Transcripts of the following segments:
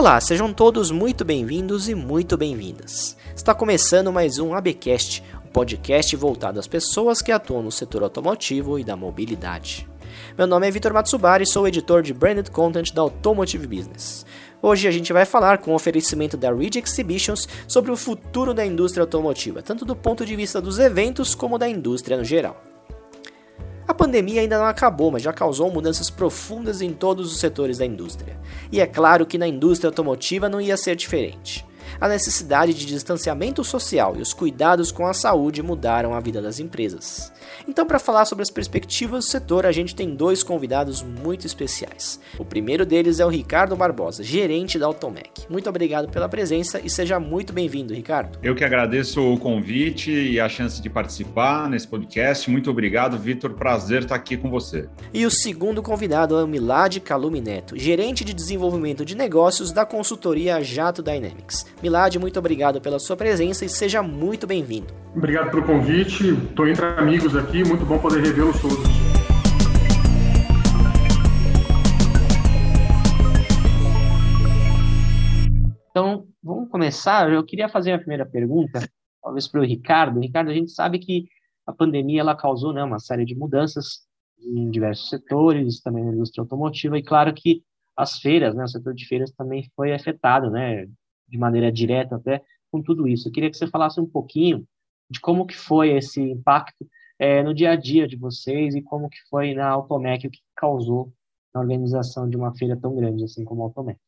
Olá, sejam todos muito bem-vindos e muito bem-vindas. Está começando mais um ABcast, um podcast voltado às pessoas que atuam no setor automotivo e da mobilidade. Meu nome é Vitor Matsubari e sou editor de Branded Content da Automotive Business. Hoje a gente vai falar com o oferecimento da Ridge Exhibitions sobre o futuro da indústria automotiva, tanto do ponto de vista dos eventos como da indústria no geral. A pandemia ainda não acabou, mas já causou mudanças profundas em todos os setores da indústria. E é claro que na indústria automotiva não ia ser diferente a necessidade de distanciamento social e os cuidados com a saúde mudaram a vida das empresas. Então, para falar sobre as perspectivas do setor, a gente tem dois convidados muito especiais. O primeiro deles é o Ricardo Barbosa, gerente da Automec. Muito obrigado pela presença e seja muito bem-vindo, Ricardo. Eu que agradeço o convite e a chance de participar nesse podcast. Muito obrigado, Vitor. Prazer estar aqui com você. E o segundo convidado é o Milad Calumi Neto, gerente de desenvolvimento de negócios da consultoria Jato Dynamics. Milad, muito obrigado pela sua presença e seja muito bem-vindo. Obrigado pelo convite. Estou entre amigos aqui, muito bom poder revê-los todos. Então, vamos começar. Eu queria fazer a primeira pergunta, talvez para o Ricardo. Ricardo, a gente sabe que a pandemia ela causou né, uma série de mudanças em diversos setores, também na indústria automotiva, e claro que as feiras, né, o setor de feiras também foi afetado, né, de maneira direta até com tudo isso. Eu queria que você falasse um pouquinho de como que foi esse impacto é, no dia a dia de vocês e como que foi na Automec, o que causou na organização de uma feira tão grande assim como a Automec.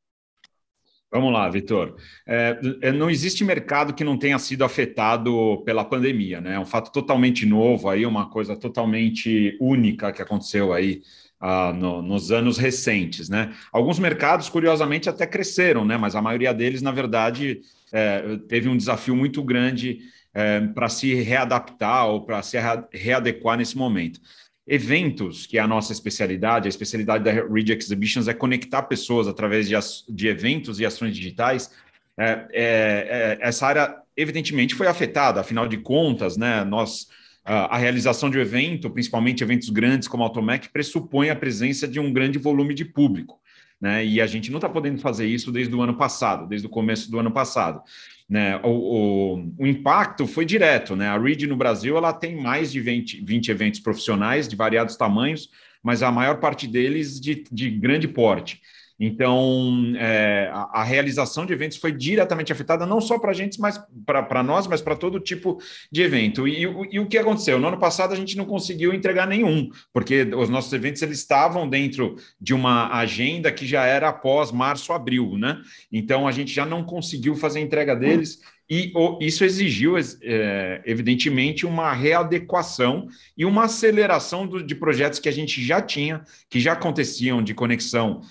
Vamos lá, Vitor. É, é, não existe mercado que não tenha sido afetado pela pandemia, né? É um fato totalmente novo aí, uma coisa totalmente única que aconteceu aí ah, no, nos anos recentes, né? Alguns mercados, curiosamente, até cresceram, né? Mas a maioria deles, na verdade, é, teve um desafio muito grande é, para se readaptar ou para se readequar nesse momento. Eventos, que é a nossa especialidade, a especialidade da Read Exhibitions é conectar pessoas através de, de eventos e ações digitais. É, é, é, essa área, evidentemente, foi afetada, afinal de contas, né? Nós a realização de um evento, principalmente eventos grandes como a Automec, pressupõe a presença de um grande volume de público. Né? E a gente não está podendo fazer isso desde o ano passado, desde o começo do ano passado. Né? O, o, o impacto foi direto. Né? A READ no Brasil ela tem mais de 20, 20 eventos profissionais de variados tamanhos, mas a maior parte deles de, de grande porte. Então, é, a, a, realização de eventos foi diretamente afetada, não só para a gente, mas para nós, mas para todo tipo de evento. E, e, e, o que aconteceu? No ano passado, a gente não conseguiu entregar nenhum, porque os nossos eventos eles estavam dentro de uma agenda que já era após março, abril, né? Então, a gente já não conseguiu fazer a entrega deles. E isso exigiu, é, evidentemente, uma readequação e uma aceleração de projetos que a gente já tinha, que já aconteciam de conexão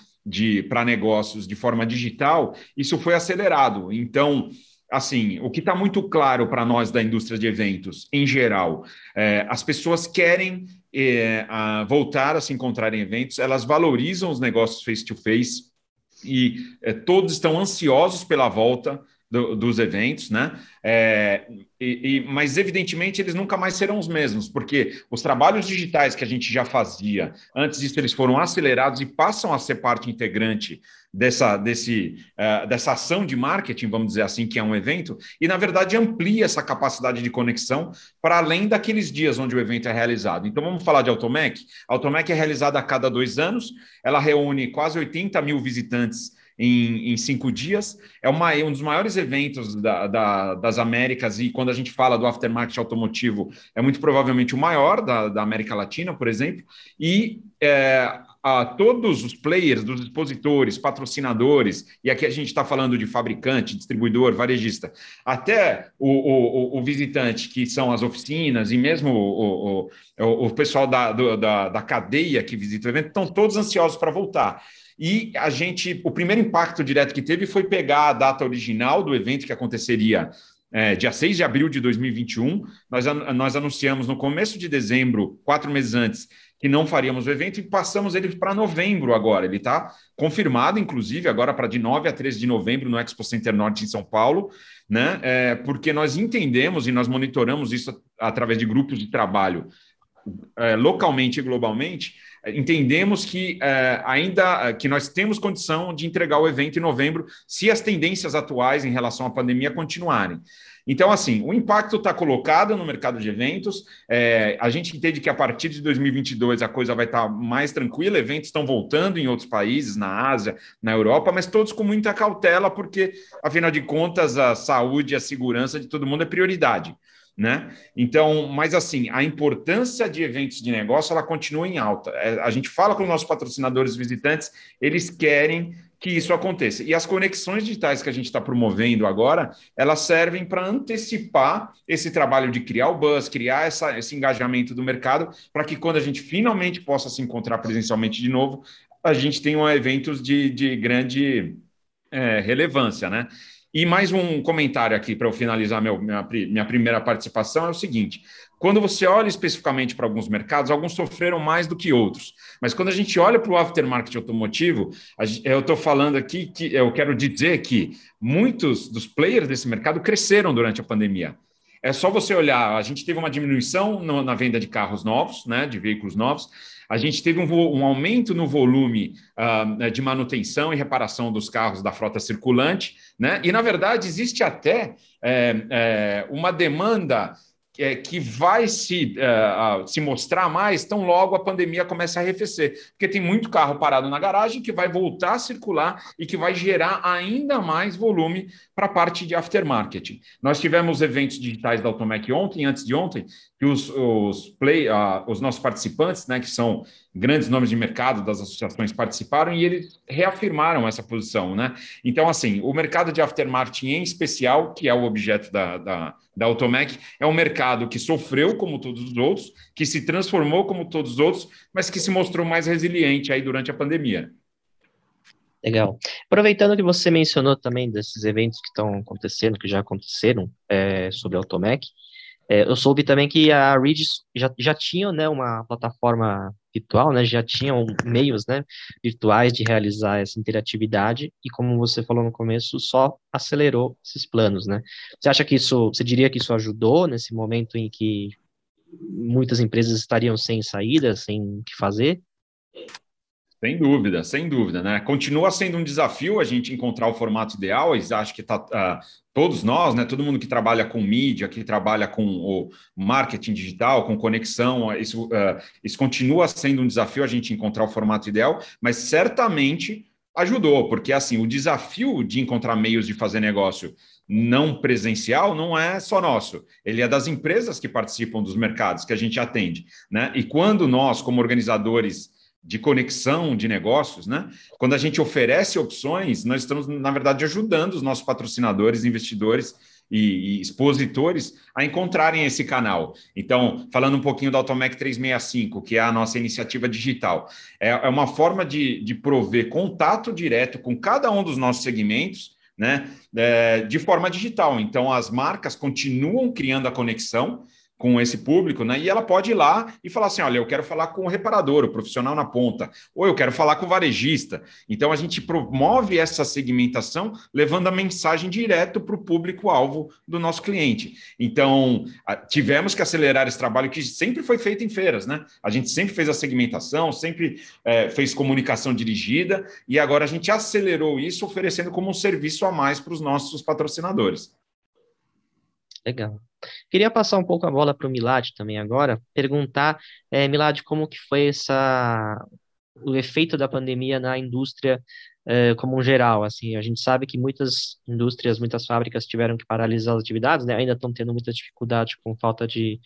para negócios de forma digital, isso foi acelerado. Então, assim, o que está muito claro para nós da indústria de eventos, em geral, é, as pessoas querem é, a voltar a se encontrar em eventos, elas valorizam os negócios face-to-face -face, e é, todos estão ansiosos pela volta do, dos eventos, né? É, e, e, mas, evidentemente, eles nunca mais serão os mesmos, porque os trabalhos digitais que a gente já fazia, antes disso, eles foram acelerados e passam a ser parte integrante dessa, desse, uh, dessa ação de marketing, vamos dizer assim, que é um evento, e, na verdade, amplia essa capacidade de conexão para além daqueles dias onde o evento é realizado. Então, vamos falar de Automec. A Automec é realizada a cada dois anos, ela reúne quase 80 mil visitantes em, em cinco dias. É uma, um dos maiores eventos da, da, das Américas, e quando a gente fala do aftermarket automotivo, é muito provavelmente o maior da, da América Latina, por exemplo. E é, a todos os players, dos expositores, patrocinadores, e aqui a gente está falando de fabricante, distribuidor, varejista, até o, o, o, visitante, que são as oficinas, e mesmo o, o, o pessoal da, do, da, da cadeia que visita o evento, estão todos ansiosos para voltar. E a gente, o primeiro impacto direto que teve foi pegar a data original do evento que aconteceria é, dia 6 de abril de 2021. Nós, nós anunciamos no começo de dezembro, quatro meses antes, que não faríamos o evento e passamos ele para novembro agora. Ele está confirmado, inclusive, agora para de 9 a 13 de novembro no Expo Center Norte em São Paulo, né? É, porque nós entendemos e nós monitoramos isso através de grupos de trabalho é, localmente e globalmente entendemos que é, ainda que nós temos condição de entregar o evento em novembro, se as tendências atuais em relação à pandemia continuarem. Então, assim, o impacto está colocado no mercado de eventos. É, a gente entende que a partir de 2022 a coisa vai estar tá mais tranquila, eventos estão voltando em outros países, na Ásia, na Europa, mas todos com muita cautela, porque, afinal de contas, a saúde e a segurança de todo mundo é prioridade. Né? Então, mas assim, a importância de eventos de negócio ela continua em alta. É, a gente fala com os nossos patrocinadores visitantes, eles querem que isso aconteça. E as conexões digitais que a gente está promovendo agora, elas servem para antecipar esse trabalho de criar o buzz, criar essa, esse engajamento do mercado, para que quando a gente finalmente possa se encontrar presencialmente de novo, a gente tenha eventos de, de grande é, relevância, né? E mais um comentário aqui para eu finalizar meu, minha, minha primeira participação é o seguinte: quando você olha especificamente para alguns mercados, alguns sofreram mais do que outros. Mas quando a gente olha para o aftermarket automotivo, eu estou falando aqui que eu quero dizer que muitos dos players desse mercado cresceram durante a pandemia. É só você olhar, a gente teve uma diminuição na venda de carros novos, né, de veículos novos, a gente teve um, um aumento no volume uh, de manutenção e reparação dos carros da frota circulante, né? E, na verdade, existe até é, é, uma demanda é, que vai se, uh, se mostrar mais tão logo a pandemia começa a arrefecer. Porque tem muito carro parado na garagem que vai voltar a circular e que vai gerar ainda mais volume para a parte de aftermarket. Nós tivemos eventos digitais da Automec ontem, antes de ontem, que os, os, play, os nossos participantes, né, que são grandes nomes de mercado das associações, participaram e eles reafirmaram essa posição. Né? Então, assim, o mercado de aftermarket em especial, que é o objeto da, da, da Automec, é um mercado que sofreu como todos os outros, que se transformou como todos os outros, mas que se mostrou mais resiliente aí durante a pandemia. Legal. Aproveitando que você mencionou também desses eventos que estão acontecendo, que já aconteceram é, sobre a Automec, é, eu soube também que a Reed já, já tinha né, uma plataforma virtual, né, já tinham meios né, virtuais de realizar essa interatividade e, como você falou no começo, só acelerou esses planos. Né? Você acha que isso, você diria que isso ajudou nesse momento em que muitas empresas estariam sem saída, sem o que fazer? Sem dúvida, sem dúvida, né? Continua sendo um desafio a gente encontrar o formato ideal. Acho que tá, uh, todos nós, né? Todo mundo que trabalha com mídia, que trabalha com o marketing digital, com conexão, isso, uh, isso continua sendo um desafio a gente encontrar o formato ideal, mas certamente ajudou, porque assim o desafio de encontrar meios de fazer negócio não presencial não é só nosso, ele é das empresas que participam dos mercados que a gente atende, né? E quando nós, como organizadores de conexão de negócios, né? Quando a gente oferece opções, nós estamos, na verdade, ajudando os nossos patrocinadores, investidores e, e expositores a encontrarem esse canal. Então, falando um pouquinho da Automec 365, que é a nossa iniciativa digital, é, é uma forma de, de prover contato direto com cada um dos nossos segmentos, né? É, de forma digital. Então, as marcas continuam criando a conexão com esse público, né? E ela pode ir lá e falar assim: olha, eu quero falar com o reparador, o profissional na ponta, ou eu quero falar com o varejista. Então a gente promove essa segmentação, levando a mensagem direto para o público-alvo do nosso cliente. Então, tivemos que acelerar esse trabalho que sempre foi feito em feiras, né? A gente sempre fez a segmentação, sempre é, fez comunicação dirigida, e agora a gente acelerou isso, oferecendo como um serviço a mais para os nossos patrocinadores. Legal. Queria passar um pouco a bola para o Milad também agora, perguntar, é, Milad, como que foi essa, o efeito da pandemia na indústria é, como um geral, assim, a gente sabe que muitas indústrias, muitas fábricas tiveram que paralisar as atividades, né, ainda estão tendo muita dificuldade com falta de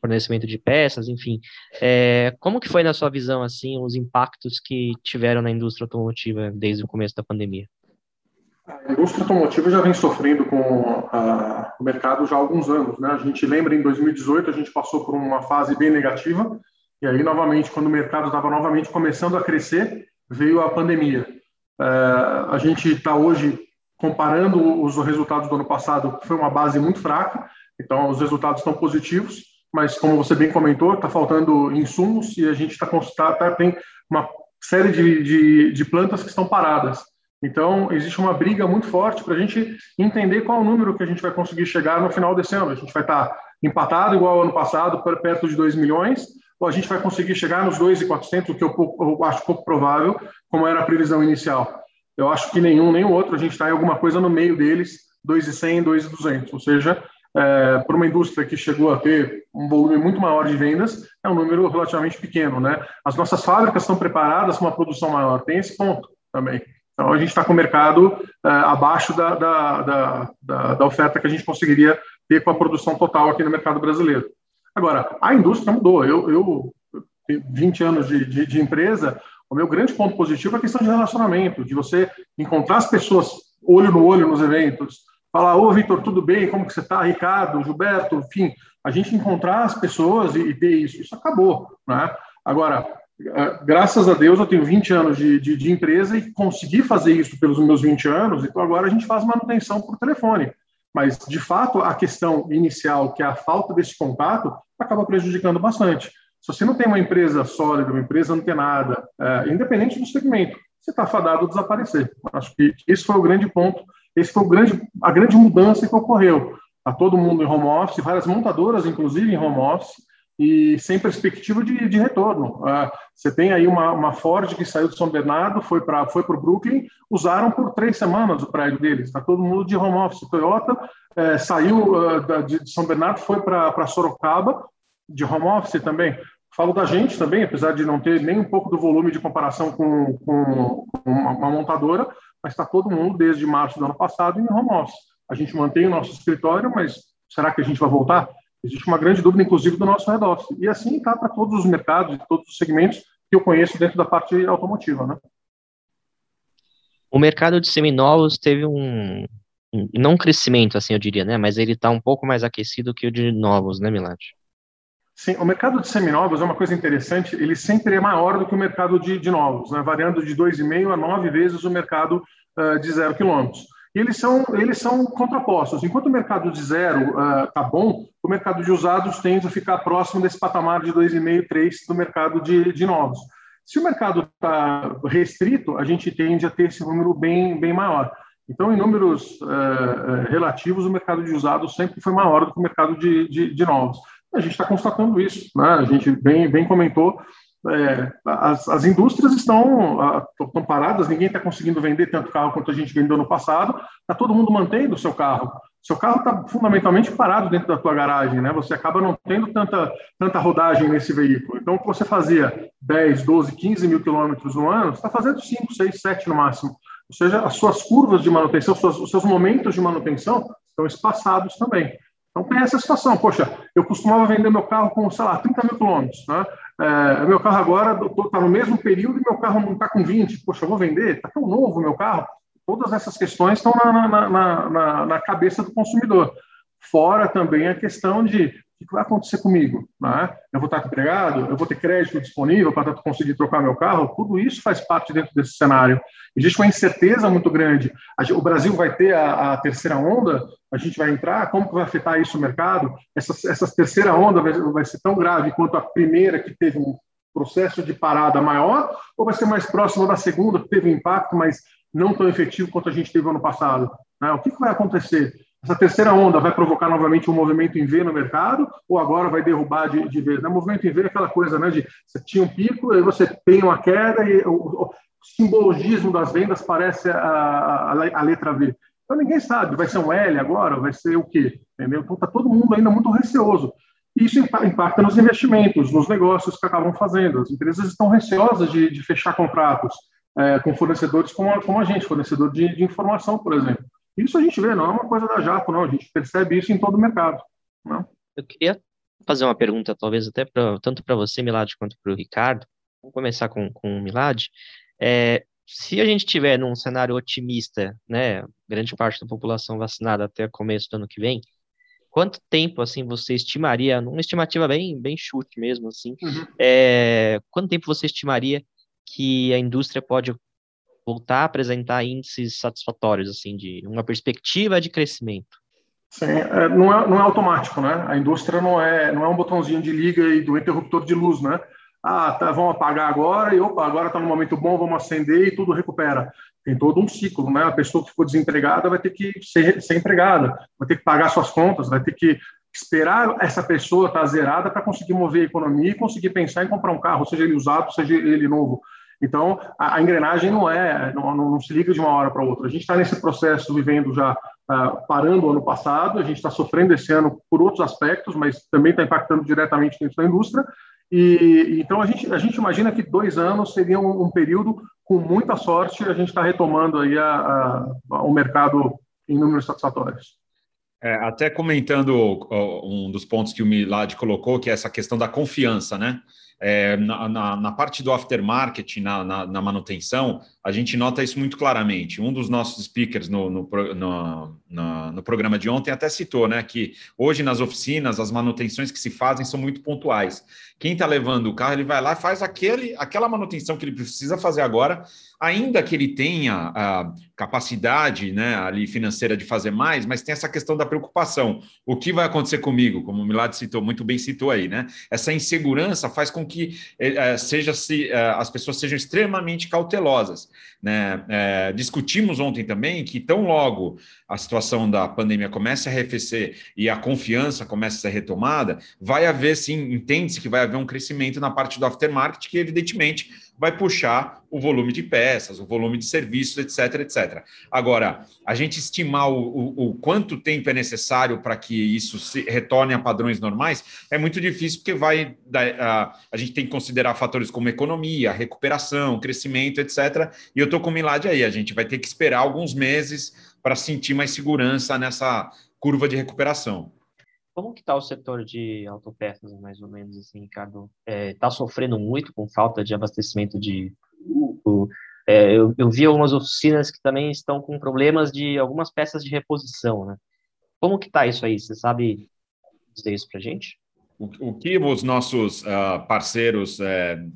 fornecimento de peças, enfim, é, como que foi na sua visão, assim, os impactos que tiveram na indústria automotiva desde o começo da pandemia? A indústria automotiva já vem sofrendo com a, o mercado já há alguns anos. Né? A gente lembra, em 2018, a gente passou por uma fase bem negativa, e aí, novamente, quando o mercado estava novamente começando a crescer, veio a pandemia. É, a gente está hoje comparando os resultados do ano passado, que foi uma base muito fraca, então os resultados estão positivos, mas como você bem comentou, está faltando insumos e a gente está tá, tem uma série de, de, de plantas que estão paradas. Então, existe uma briga muito forte para a gente entender qual o número que a gente vai conseguir chegar no final desse ano. A gente vai estar empatado igual ao ano passado, perto de 2 milhões, ou a gente vai conseguir chegar nos 2,400, o que eu, eu acho pouco provável, como era a previsão inicial. Eu acho que nenhum nem o outro, a gente está em alguma coisa no meio deles, 2,100, 2,200, ou seja, é, para uma indústria que chegou a ter um volume muito maior de vendas, é um número relativamente pequeno, né? As nossas fábricas estão preparadas para uma produção maior, tem esse ponto também. Então, a gente está com o mercado é, abaixo da, da, da, da, oferta que a gente conseguiria ter com a produção total aqui no mercado brasileiro. Agora, a indústria mudou. Eu, eu 20 anos de, de, de, empresa, o meu grande ponto positivo é a questão de relacionamento, de você encontrar as pessoas olho no olho nos eventos, falar, ô Vitor, tudo bem, como que você está, Ricardo, Gilberto, enfim, a gente encontrar as pessoas e, e ter isso, isso acabou, né? Agora, graças a Deus, eu tenho 20 anos de, de, de, empresa e consegui fazer isso pelos meus 20 anos, então agora a gente faz manutenção por telefone. Mas, de fato, a questão inicial, que é a falta desse contato, acaba prejudicando bastante. Se você não tem uma empresa sólida, uma empresa antenada, é, independente do segmento, você está fadado a desaparecer. Acho que esse foi o grande ponto, esse foi o grande, a grande mudança que ocorreu. Está todo mundo em home office, várias montadoras, inclusive, em home office, e sem perspectiva de, de retorno. Uh, você tem aí uma, uma, Ford que saiu de São Bernardo, foi para foi o Brooklyn, usaram por três semanas o prédio deles, está todo mundo de home office. Toyota é, saiu uh, da, de São Bernardo, foi para Sorocaba, de home office também. Falo da gente também, apesar de não ter nem um pouco do volume de comparação com, com uma, uma montadora, mas está todo mundo desde março do ano passado em home office. A gente mantém o nosso escritório, mas será que a gente vai voltar? Existe uma grande dúvida, inclusive, do nosso head office. E assim está para todos os mercados, todos os segmentos que eu conheço dentro da parte automotiva, né? O mercado de seminovos teve um, um não um crescimento, assim, eu diria, né? Mas ele está um pouco mais aquecido que o de novos, né, Milad? Sim, o mercado de seminovos é uma coisa interessante, ele sempre é maior do que o mercado de, de novos, né? variando de 2,5 a 9 vezes o mercado uh, de zero quilômetros eles são, eles são contrapostos. Enquanto o mercado de zero está uh, bom, o mercado de usados tende a ficar próximo desse patamar de 2,5, 3 do mercado de, de novos. Se o mercado está restrito, a gente tende a ter esse número bem, bem maior. Então, em números uh, relativos, o mercado de usados sempre foi maior do que o mercado de, de, de novos. A gente está constatando isso. Né? A gente bem, bem comentou é, as, as, indústrias estão, estão paradas, ninguém está conseguindo vender tanto carro quanto a gente vendeu no passado, está todo mundo mantendo o seu carro. Seu carro está fundamentalmente parado dentro da tua garagem, né? Você acaba não tendo tanta, tanta rodagem nesse veículo. Então, você fazia 10, 12, 15 mil quilômetros no ano, você está fazendo 5, 6, 7 no máximo. Ou seja, as suas curvas de manutenção, os seus momentos de manutenção estão espaçados também. Então tem essa situação, poxa, eu costumava vender meu carro com, sei lá, 30 mil quilômetros, né? É, meu carro agora está no mesmo período e meu carro não está com 20. Poxa, eu vou vender? Está tão novo meu carro. Todas essas questões estão na, na, na, na, cabeça do consumidor. Fora também a questão de o que vai acontecer comigo? Né? Eu vou estar empregado? Eu vou ter crédito disponível para conseguir trocar meu carro? Tudo isso faz parte dentro desse cenário. Existe uma incerteza muito grande. O Brasil vai ter a, a terceira onda? A gente vai entrar? Como que vai afetar isso o mercado? Essa, essa terceira onda vai, vai ser tão grave quanto a primeira, que teve um processo de parada maior? Ou vai ser mais próximo da segunda, que teve um impacto, mas não tão efetivo quanto a gente teve ano passado? Né? O que, que vai acontecer? Essa terceira onda vai provocar novamente um movimento em V no mercado ou agora vai derrubar de, de vez? Né? Movimento em V é aquela coisa né, de você tinha um pico, aí você tem uma queda e o, o simbologismo das vendas parece a, a, a, letra V. Então ninguém sabe, vai ser um L agora, vai ser o quê? Entendeu? Então está todo mundo ainda muito receoso. Isso impacta nos investimentos, nos negócios que acabam fazendo. As empresas estão receosas de, de fechar contratos é, com fornecedores como a, como a gente, fornecedor de, de informação, por exemplo. Isso a gente vê, não é uma coisa da Japo, não. A gente percebe isso em todo o mercado. Não? Eu queria fazer uma pergunta, talvez até pra, tanto para você, Milad, quanto para o Ricardo. Vamos começar com, com o Milad. É, se a gente tiver num cenário otimista, né, grande parte da população vacinada até o começo do ano que vem, quanto tempo assim você estimaria, numa estimativa bem, bem chute mesmo assim, uhum. é, quanto tempo você estimaria que a indústria pode voltar a apresentar índices satisfatórios, assim, de uma perspectiva de crescimento? Sim, é, não, é, não é automático, né? A indústria não é, não é um botãozinho de liga e do interruptor de luz, né? Ah, tá, vamos apagar agora e opa, agora está no momento bom, vamos acender e tudo recupera. Tem todo um ciclo, né? A pessoa que ficou desempregada vai ter que ser, ser empregada, vai ter que pagar suas contas, vai ter que esperar essa pessoa estar tá zerada para conseguir mover a economia e conseguir pensar em comprar um carro, seja ele usado, seja ele novo. Então, a, a engrenagem não é, não, não, se liga de uma hora para outra. A gente está nesse processo vivendo já, uh, parando o ano passado, a gente está sofrendo esse ano por outros aspectos, mas também está impactando diretamente dentro da indústria. E então a gente, a gente imagina que dois anos seria um, um período com muita sorte a gente está retomando aí a, a, o mercado em números satisfatórios. É, até comentando um dos pontos que o Milad colocou, que é essa questão da confiança, né? É, na, na, na, parte do aftermarket, na, na, na, manutenção, a gente nota isso muito claramente. Um dos nossos speakers no, no, no, no, no programa de ontem até citou né, que hoje nas oficinas as manutenções que se fazem são muito pontuais. Quem está levando o carro, ele vai lá e faz aquele, aquela manutenção que ele precisa fazer agora, ainda que ele tenha a capacidade né, ali financeira de fazer mais, mas tem essa questão da preocupação. O que vai acontecer comigo? Como o Milad citou, muito bem citou aí, né? Essa insegurança faz com que é, seja se é, as pessoas sejam extremamente cautelosas. Né? É, discutimos ontem também que tão logo a situação da pandemia comece a arrefecer e a confiança comece a ser retomada, vai haver sim, entende-se que vai haver um crescimento na parte do aftermarket, que evidentemente vai puxar o volume de peças, o volume de serviços, etc, etc. Agora, a gente estimar o, o, o quanto tempo é necessário para que isso se retorne a padrões normais é muito difícil, porque vai a, a gente tem que considerar fatores como economia, recuperação, crescimento, etc. E eu estou com o Milad aí, a gente vai ter que esperar alguns meses para sentir mais segurança nessa curva de recuperação. Como que está o setor de autopeças, mais ou menos, assim, Ricardo? Está é, tá sofrendo muito com falta de abastecimento de é, eu, eu, vi algumas oficinas que também estão com problemas de algumas peças de reposição, né? Como que está isso aí? Você sabe dizer isso para gente? O, o, que os nossos uh, parceiros uh,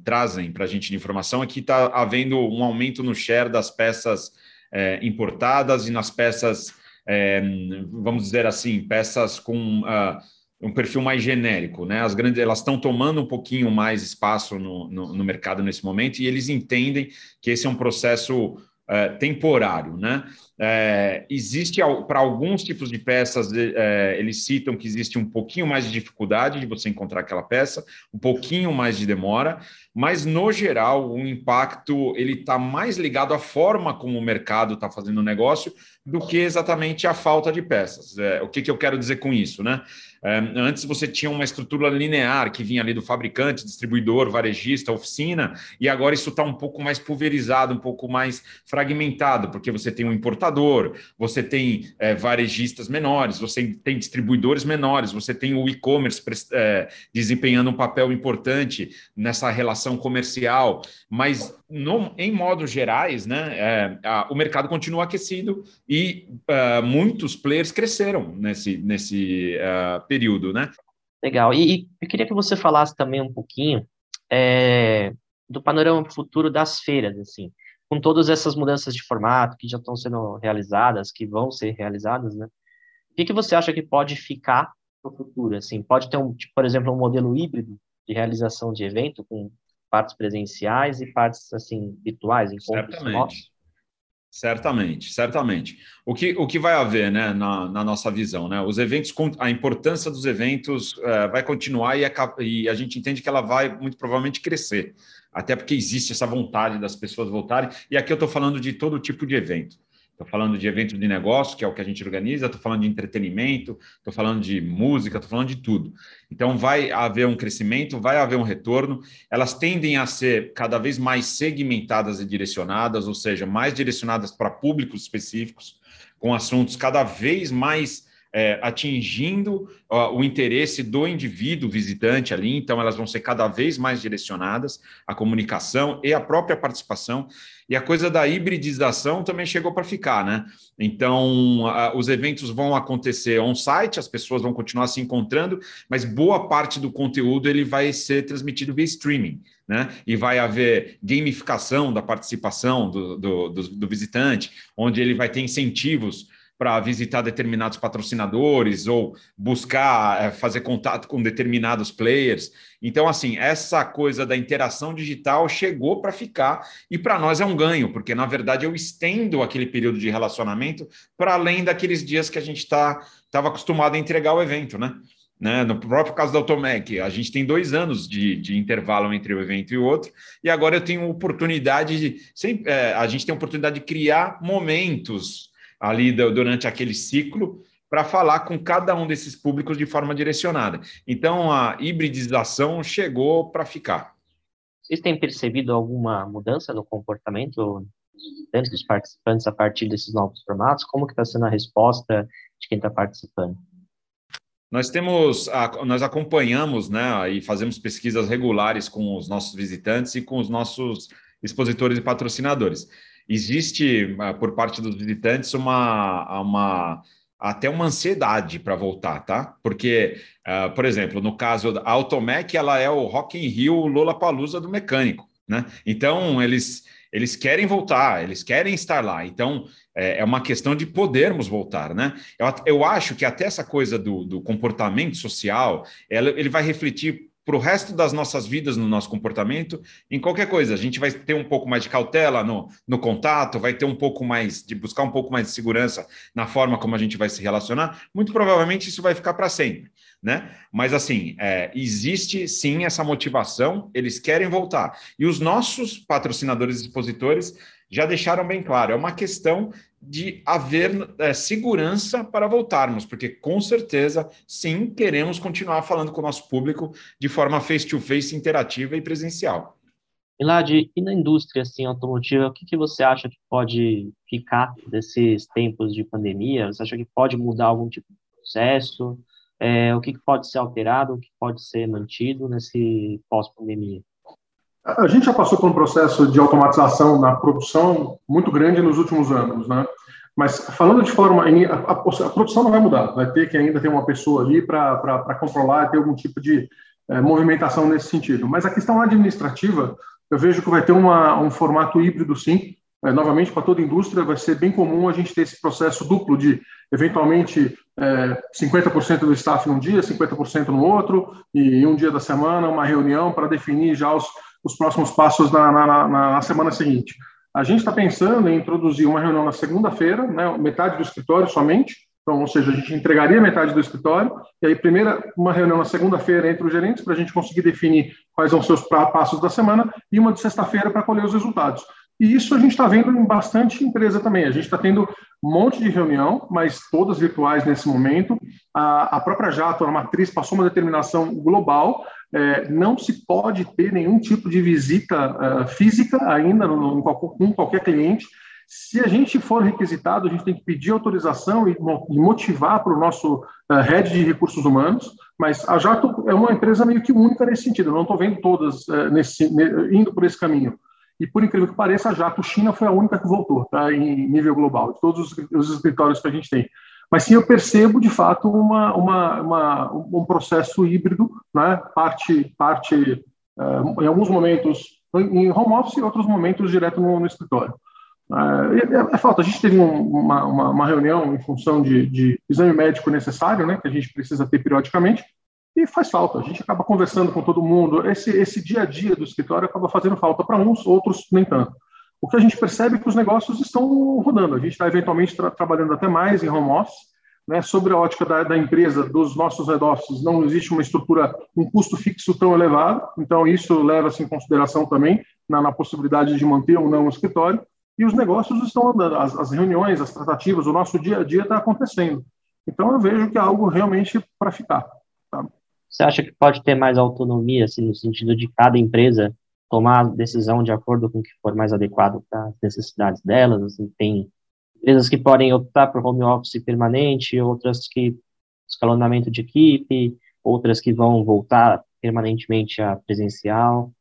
trazem para a gente de informação é que está havendo um aumento no share das peças uh, importadas e nas peças é, vamos dizer assim, peças com uh, um perfil mais genérico, né? As grandes elas estão tomando um pouquinho mais espaço no, no, no, mercado nesse momento e eles entendem que esse é um processo uh, temporário, né? É, existe para alguns tipos de peças, é, eles citam que existe um pouquinho mais de dificuldade de você encontrar aquela peça, um pouquinho mais de demora, mas no geral o impacto ele está mais ligado à forma como o mercado está fazendo o negócio do que exatamente a falta de peças. É, o que, que eu quero dizer com isso, né? É, antes você tinha uma estrutura linear que vinha ali do fabricante, distribuidor, varejista, oficina, e agora isso está um pouco mais pulverizado, um pouco mais fragmentado, porque você tem um importador, você tem é, varejistas menores, você tem distribuidores menores, você tem o e-commerce é, desempenhando um papel importante nessa relação comercial, mas no, em modos gerais, né, é, a, o mercado continua aquecido e uh, muitos players cresceram nesse, nesse uh, período, né? Legal. E, e, eu queria que você falasse também um pouquinho é, do panorama futuro das feiras, assim, com todas essas mudanças de formato que já estão sendo realizadas, que vão ser realizadas, né? O que, que você acha que pode ficar no futuro? Assim, pode ter um, tipo, por exemplo, um modelo híbrido de realização de evento com partes presenciais e partes assim virtuais, encontros Certamente. Certamente, certamente. O que, o que vai haver né, na, na nossa visão? Né? Os eventos, a importância dos eventos é, vai continuar e e a gente entende que ela vai muito provavelmente crescer, até porque existe essa vontade das pessoas voltarem. E aqui eu estou falando de todo tipo de evento. Estou falando de eventos de negócio, que é o que a gente organiza, estou falando de entretenimento, estou falando de música, estou falando de tudo. Então, vai haver um crescimento, vai haver um retorno. Elas tendem a ser cada vez mais segmentadas e direcionadas, ou seja, mais direcionadas para públicos específicos, com assuntos cada vez mais é, atingindo ó, o interesse do indivíduo visitante ali, então elas vão ser cada vez mais direcionadas, a comunicação e a própria participação. E a coisa da hibridização também chegou para ficar, né? Então, a, os eventos vão acontecer on-site, as pessoas vão continuar se encontrando, mas boa parte do conteúdo ele vai ser transmitido via streaming. Né? E vai haver gamificação da participação do, do, do, do visitante, onde ele vai ter incentivos para visitar determinados patrocinadores ou buscar é, fazer contato com determinados players. Então, assim, essa coisa da interação digital chegou para ficar e para nós é um ganho, porque na verdade eu estendo aquele período de relacionamento para além daqueles dias que a gente estava acostumado a entregar o evento, né? Né? No próprio caso da Automec, a gente tem dois anos de, de intervalo entre um evento e outro, e agora eu tenho oportunidade de. Sempre, é, a gente tem oportunidade de criar momentos ali durante aquele ciclo para falar com cada um desses públicos de forma direcionada. Então, a hibridização chegou para ficar. Vocês têm percebido alguma mudança no comportamento dos dos participantes a partir desses novos formatos? Como que está sendo a resposta de quem está participando? Nós temos, nós acompanhamos, né, e fazemos pesquisas regulares com os nossos visitantes e com os nossos expositores e patrocinadores. Existe, ah, por parte dos visitantes, uma, uma até uma ansiedade para voltar, tá? Porque, uh, por exemplo, no caso da Automec, ela é o Rock in Rio Lola Palusa do mecânico, né? Então, eles eles querem voltar, eles querem estar lá. Então, é, é uma questão de podermos voltar, né? Eu, eu acho que até essa coisa do, do comportamento social, ela, ele vai refletir para o resto das nossas vidas, no nosso comportamento, em qualquer coisa. A gente vai ter um pouco mais de cautela no, no contato, vai ter um pouco mais de buscar um pouco mais de segurança na forma como a gente vai se relacionar. Muito provavelmente isso vai ficar para sempre, né? Mas assim, é, existe sim essa motivação, eles querem voltar. E os nossos patrocinadores e expositores já deixaram bem claro, é uma questão de haver é, segurança para voltarmos, porque com certeza, sim, queremos continuar falando com o nosso público de forma face-to-face, -face, interativa e presencial. Milad, e na indústria assim, automotiva, o que, que você acha que pode ficar desses tempos de pandemia? Você acha que pode mudar algum tipo de processo? É, o que, que pode ser alterado, o que pode ser mantido nesse pós-pandemia? A gente já passou por um processo de automatização na produção muito grande nos últimos anos, né? Mas falando de forma. A, produção não vai mudar, vai ter que ainda ter uma pessoa ali para controlar, ter algum tipo de é, movimentação nesse sentido. Mas a questão administrativa, eu vejo que vai ter uma, um formato híbrido, sim. É, novamente, para toda a indústria, vai ser bem comum a gente ter esse processo duplo de, eventualmente, é, 50% do staff num dia, 50% no outro, e um dia da semana, uma reunião para definir já os os próximos passos na, na, na, na semana seguinte. A gente está pensando em introduzir uma reunião na segunda-feira, né, metade do escritório somente, então, ou seja, a gente entregaria metade do escritório, e aí, primeira, uma reunião na segunda-feira entre os gerentes, para a gente conseguir definir quais ser os passos da semana, e uma de sexta-feira para colher os resultados. E isso a gente está vendo em bastante empresa também. A gente está tendo um monte de reunião, mas todas virtuais nesse momento. A, a própria Jato, a matriz, passou uma determinação global. É, não se pode ter nenhum tipo de visita uh, física ainda no, no, com qualquer cliente. Se a gente for requisitado, a gente tem que pedir autorização e, e motivar para o nosso uh, head de recursos humanos, mas a Jato é uma empresa meio que única nesse sentido. Eu não estou vendo todas uh, nesse, indo por esse caminho. E por incrível que pareça, a Jato China foi a única que voltou, tá, em nível global, de todos os, os escritórios que a gente tem. Mas sim, eu percebo de fato uma, uma, uma um processo híbrido, né, parte, parte uh, em alguns momentos em home office e outros momentos direto no, no escritório. Uh, é, é. A gente teve um, uma, uma, uma, reunião em função de, de, exame médico necessário, né, que a gente precisa ter periodicamente, e faz falta. A gente acaba conversando com todo mundo. Esse, esse dia a dia do escritório acaba fazendo falta para uns, outros nem tanto. O que a gente percebe é que os negócios estão rodando. A gente está eventualmente tra trabalhando até mais em home office. Né, sobre a ótica da, da, empresa, dos nossos head offices, não existe uma estrutura, um custo fixo tão elevado, então isso leva-se em consideração também na, na, possibilidade de manter ou não o escritório, e os negócios estão andando, as, as reuniões, as tratativas, o nosso dia a dia está acontecendo. Então eu vejo que é algo realmente para ficar. Tá? Você acha que pode ter mais autonomia, assim, no sentido de cada empresa tomar a decisão de acordo com o que for mais adequado para as necessidades delas? Assim, tem empresas que podem optar por home office permanente, outras que escalonamento de equipe, outras que vão voltar permanentemente a presencial.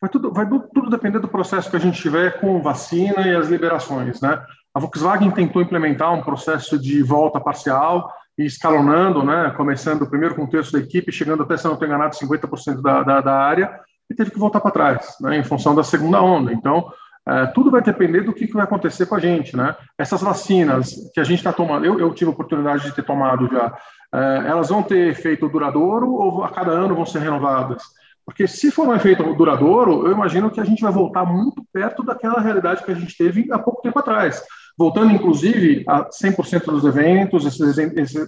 Vai tudo, vai tudo depender do processo que a gente tiver com vacina e as liberações, né? A Volkswagen tentou implementar um processo de volta parcial, escalonando, né, começando primeiro com um terço da equipe, chegando até, se não estou enganado, 50% da, da, da, área, e teve que voltar para trás, né, em função da segunda onda. Então, é, tudo vai depender do que, que, vai acontecer com a gente. Né? Essas vacinas que a gente está tomando, eu, eu, tive a oportunidade de ter tomado já, é, elas vão ter efeito duradouro ou a cada ano vão ser renovadas? Porque se for um efeito duradouro, eu imagino que a gente vai voltar muito perto daquela realidade que a gente teve há pouco tempo atrás voltando inclusive a 100% dos eventos, esses,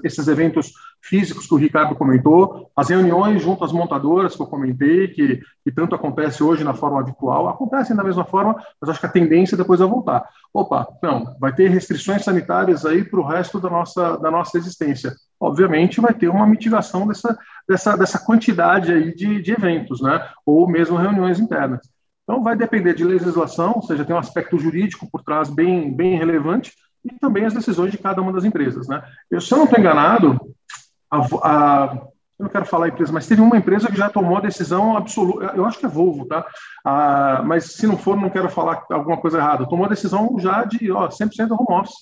esses, eventos físicos que o Ricardo comentou, as reuniões junto às montadoras que eu comentei, que, que tanto acontece hoje na forma virtual, acontecem da mesma forma, mas acho que a tendência depois é voltar. Opa, não, vai ter restrições sanitárias aí para o resto da nossa, da nossa existência. Obviamente vai ter uma mitigação dessa, dessa, dessa quantidade aí de, de eventos, né? ou mesmo reuniões internas. Então, vai depender de legislação, ou seja, tem um aspecto jurídico por trás bem, bem relevante, e também as decisões de cada uma das empresas. Né? Eu, se eu não estou enganado, a, a, eu não quero falar a empresa, mas teve uma empresa que já tomou a decisão absoluta, eu acho que é Volvo, tá? Ah, mas se não for, não quero falar alguma coisa errada. Tomou a decisão já de ó, 100% home office.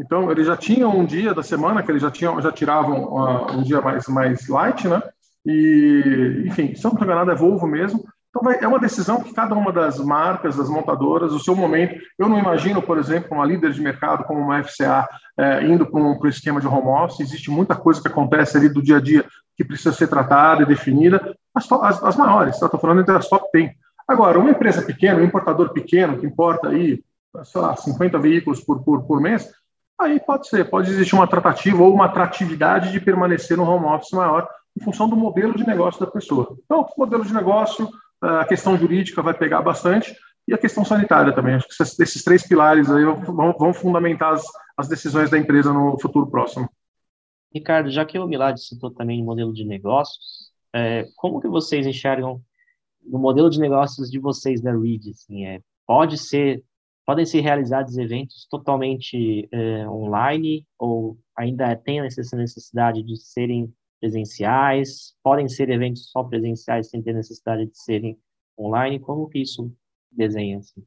Então, eles já tinham um dia da semana que eles já, tinham, já tiravam uh, um dia mais, mais light, né? E, enfim, se eu não estou enganado, é Volvo mesmo. Então, vai, é uma decisão que cada uma das marcas, das montadoras, o seu momento. Eu não imagino, por exemplo, uma líder de mercado como uma FCA é, indo para o esquema de home office. Existe muita coisa que acontece ali do dia a dia que precisa ser tratada e definida. As, as, as maiores, estou tá? falando entre as top 10. Agora, uma empresa pequena, um importador pequeno, que importa aí, sei lá, 50 veículos por, por, por mês, aí pode ser, pode existir uma tratativa ou uma atratividade de permanecer no home office maior em função do modelo de negócio da pessoa. Então, modelo de negócio, a questão jurídica vai pegar bastante e a questão sanitária também. Acho que esses três pilares aí vão, vão fundamentar as, as, decisões da empresa no futuro próximo. Ricardo, já que o Milad citou também o modelo de negócios, é, como que vocês enxergam o modelo de negócios de vocês da Reed? Assim, é, pode ser, podem ser realizados eventos totalmente é, online ou ainda tem essa necessidade de serem presenciais, podem ser eventos só presenciais sem ter necessidade de serem online, como que isso desenha? Assim?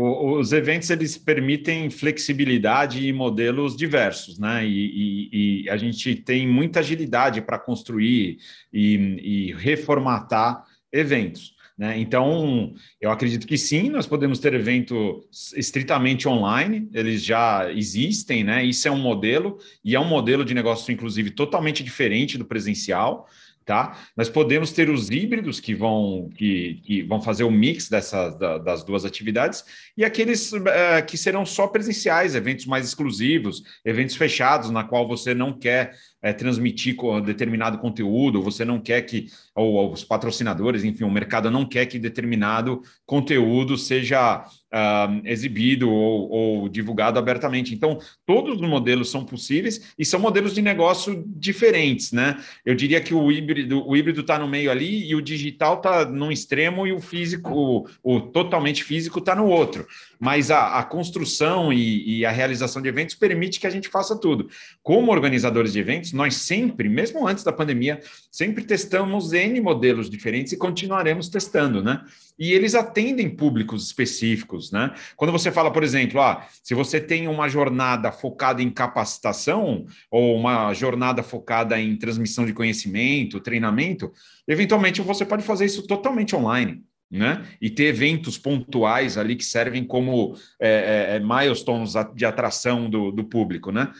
os eventos eles permitem flexibilidade e modelos diversos, né? E, e, e a gente tem muita agilidade para construir e, e reformatar eventos. Né? Então, eu acredito que sim, nós podemos ter evento estritamente online, eles já existem, né? Isso é um modelo, e é um modelo de negócio, inclusive, totalmente diferente do presencial. Tá? Nós podemos ter os híbridos que vão, que, que vão fazer o mix dessas, da, das duas atividades e aqueles uh, que serão só presenciais, eventos mais exclusivos, eventos fechados, na qual você não quer é, transmitir determinado conteúdo, você não quer que, ou, ou, os patrocinadores, enfim, o mercado não quer que determinado conteúdo seja uh, exibido ou, ou, divulgado abertamente. Então, todos os modelos são possíveis e são modelos de negócio diferentes, né? Eu diria que o híbrido o híbrido está no meio ali e o digital está num extremo e o físico, o, o totalmente físico está no outro mas a, a construção e, e, a realização de eventos permite que a gente faça tudo. Como organizadores de eventos, nós sempre, mesmo antes da pandemia, sempre testamos N modelos diferentes e continuaremos testando, né? E eles atendem públicos específicos, né? Quando você fala, por exemplo, ah, se você tem uma jornada focada em capacitação ou uma jornada focada em transmissão de conhecimento, treinamento, eventualmente você pode fazer isso totalmente online né? E ter eventos pontuais ali que servem como é, é, é, milestones de atração do, do público, né?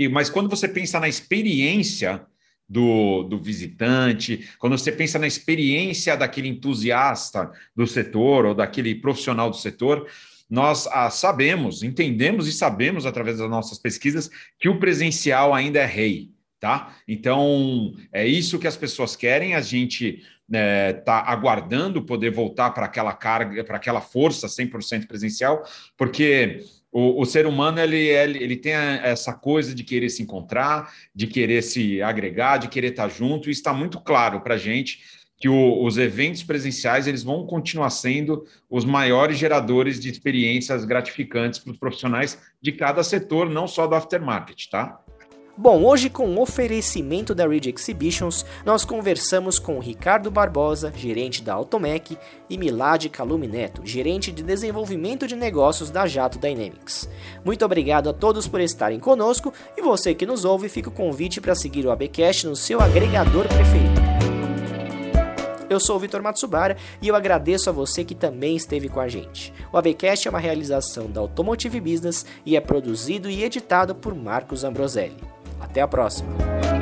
E, mas quando você pensa na experiência do, do visitante, quando você pensa na experiência daquele entusiasta do setor ou daquele profissional do setor, nós ah, sabemos, entendemos e sabemos através das nossas pesquisas que o presencial ainda é rei, tá? Então é isso que as pessoas querem. A gente está é, tá aguardando poder voltar para aquela carga, para aquela força 100% presencial, porque o, o, ser humano ele, ele, ele tem essa coisa de querer se encontrar, de querer se agregar, de querer estar junto, e está muito claro para a gente que o, os eventos presenciais eles vão continuar sendo os maiores geradores de experiências gratificantes para os profissionais de cada setor, não só do aftermarket, tá? Bom, hoje com o oferecimento da Ridge Exhibitions, nós conversamos com Ricardo Barbosa, gerente da Automec, e Milad Calume Neto, gerente de desenvolvimento de negócios da Jato Dynamics. Muito obrigado a todos por estarem conosco e você que nos ouve, fica o convite para seguir o ABcast no seu agregador preferido. Eu sou o Vitor Matsubara e eu agradeço a você que também esteve com a gente. O ABcast é uma realização da Automotive Business e é produzido e editado por Marcos Ambroselli. Até a próxima!